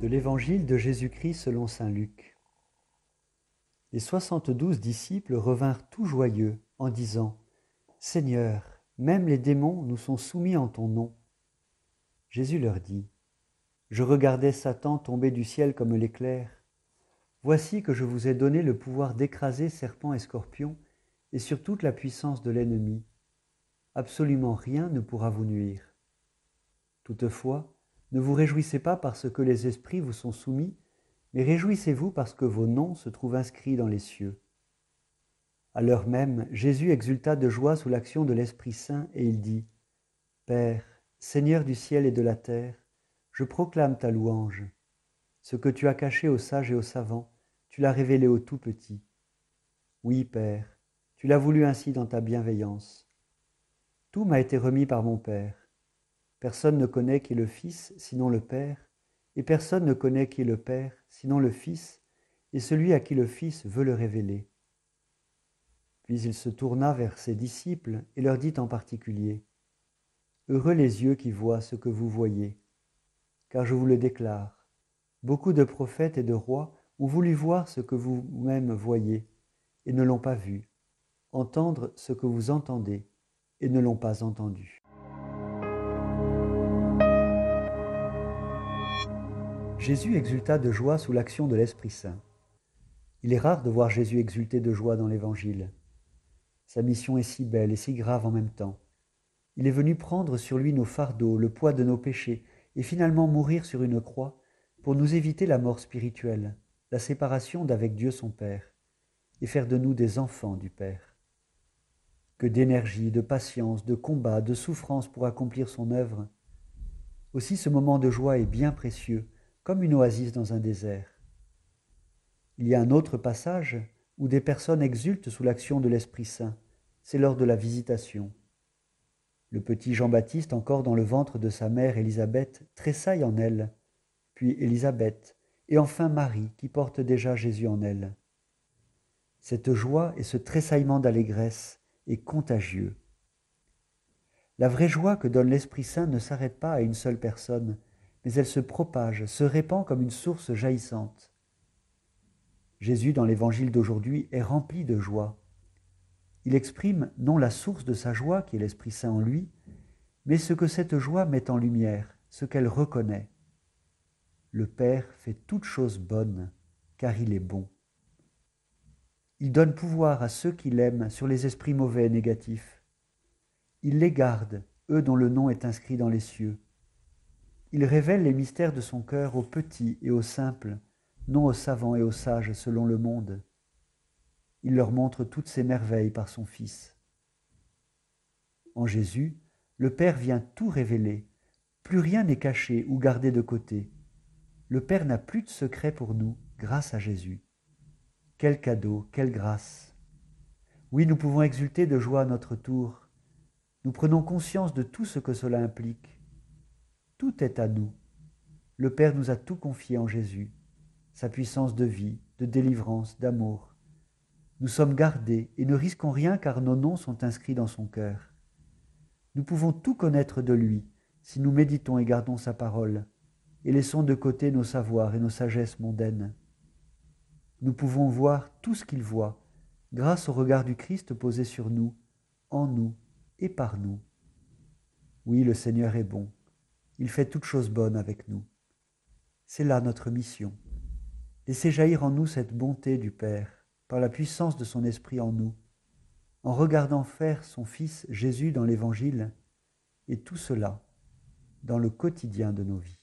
De l'Évangile de Jésus-Christ selon Saint Luc. Les soixante-douze disciples revinrent tout joyeux en disant Seigneur, même les démons nous sont soumis en ton nom. Jésus leur dit Je regardais Satan tomber du ciel comme l'éclair. Voici que je vous ai donné le pouvoir d'écraser serpents et scorpions et sur toute la puissance de l'ennemi. Absolument rien ne pourra vous nuire. Toutefois, ne vous réjouissez pas parce que les esprits vous sont soumis, mais réjouissez-vous parce que vos noms se trouvent inscrits dans les cieux. À l'heure même, Jésus exulta de joie sous l'action de l'Esprit Saint et il dit, Père, Seigneur du ciel et de la terre, je proclame ta louange. Ce que tu as caché aux sages et aux savants, tu l'as révélé aux tout petits. Oui, Père, tu l'as voulu ainsi dans ta bienveillance. Tout m'a été remis par mon Père. Personne ne connaît qui est le Fils, sinon le Père, et personne ne connaît qui est le Père, sinon le Fils, et celui à qui le Fils veut le révéler. Puis il se tourna vers ses disciples et leur dit en particulier, Heureux les yeux qui voient ce que vous voyez, car je vous le déclare, beaucoup de prophètes et de rois ont voulu voir ce que vous-même voyez, et ne l'ont pas vu, entendre ce que vous entendez, et ne l'ont pas entendu. Jésus exulta de joie sous l'action de l'Esprit Saint. Il est rare de voir Jésus exulter de joie dans l'Évangile. Sa mission est si belle et si grave en même temps. Il est venu prendre sur lui nos fardeaux, le poids de nos péchés, et finalement mourir sur une croix pour nous éviter la mort spirituelle, la séparation d'avec Dieu son Père, et faire de nous des enfants du Père. Que d'énergie, de patience, de combat, de souffrance pour accomplir son œuvre. Aussi ce moment de joie est bien précieux, une oasis dans un désert. Il y a un autre passage où des personnes exultent sous l'action de l'Esprit Saint. C'est lors de la visitation. Le petit Jean-Baptiste, encore dans le ventre de sa mère Élisabeth, tressaille en elle, puis Élisabeth, et enfin Marie, qui porte déjà Jésus en elle. Cette joie et ce tressaillement d'allégresse est contagieux. La vraie joie que donne l'Esprit Saint ne s'arrête pas à une seule personne, mais elle se propage, se répand comme une source jaillissante. Jésus, dans l'évangile d'aujourd'hui, est rempli de joie. Il exprime non la source de sa joie, qui est l'Esprit Saint en lui, mais ce que cette joie met en lumière, ce qu'elle reconnaît. Le Père fait toutes choses bonnes, car il est bon. Il donne pouvoir à ceux qui l'aiment sur les esprits mauvais et négatifs. Il les garde, eux dont le nom est inscrit dans les cieux. Il révèle les mystères de son cœur aux petits et aux simples, non aux savants et aux sages selon le monde. Il leur montre toutes ses merveilles par son Fils. En Jésus, le Père vient tout révéler. Plus rien n'est caché ou gardé de côté. Le Père n'a plus de secret pour nous grâce à Jésus. Quel cadeau, quelle grâce. Oui, nous pouvons exulter de joie à notre tour. Nous prenons conscience de tout ce que cela implique. Tout est à nous. Le Père nous a tout confié en Jésus, sa puissance de vie, de délivrance, d'amour. Nous sommes gardés et ne risquons rien car nos noms sont inscrits dans son cœur. Nous pouvons tout connaître de lui si nous méditons et gardons sa parole, et laissons de côté nos savoirs et nos sagesses mondaines. Nous pouvons voir tout ce qu'il voit, grâce au regard du Christ posé sur nous, en nous et par nous. Oui, le Seigneur est bon. Il fait toutes choses bonnes avec nous. C'est là notre mission. Laissez jaillir en nous cette bonté du Père, par la puissance de son Esprit en nous, en regardant faire son Fils Jésus dans l'Évangile, et tout cela dans le quotidien de nos vies.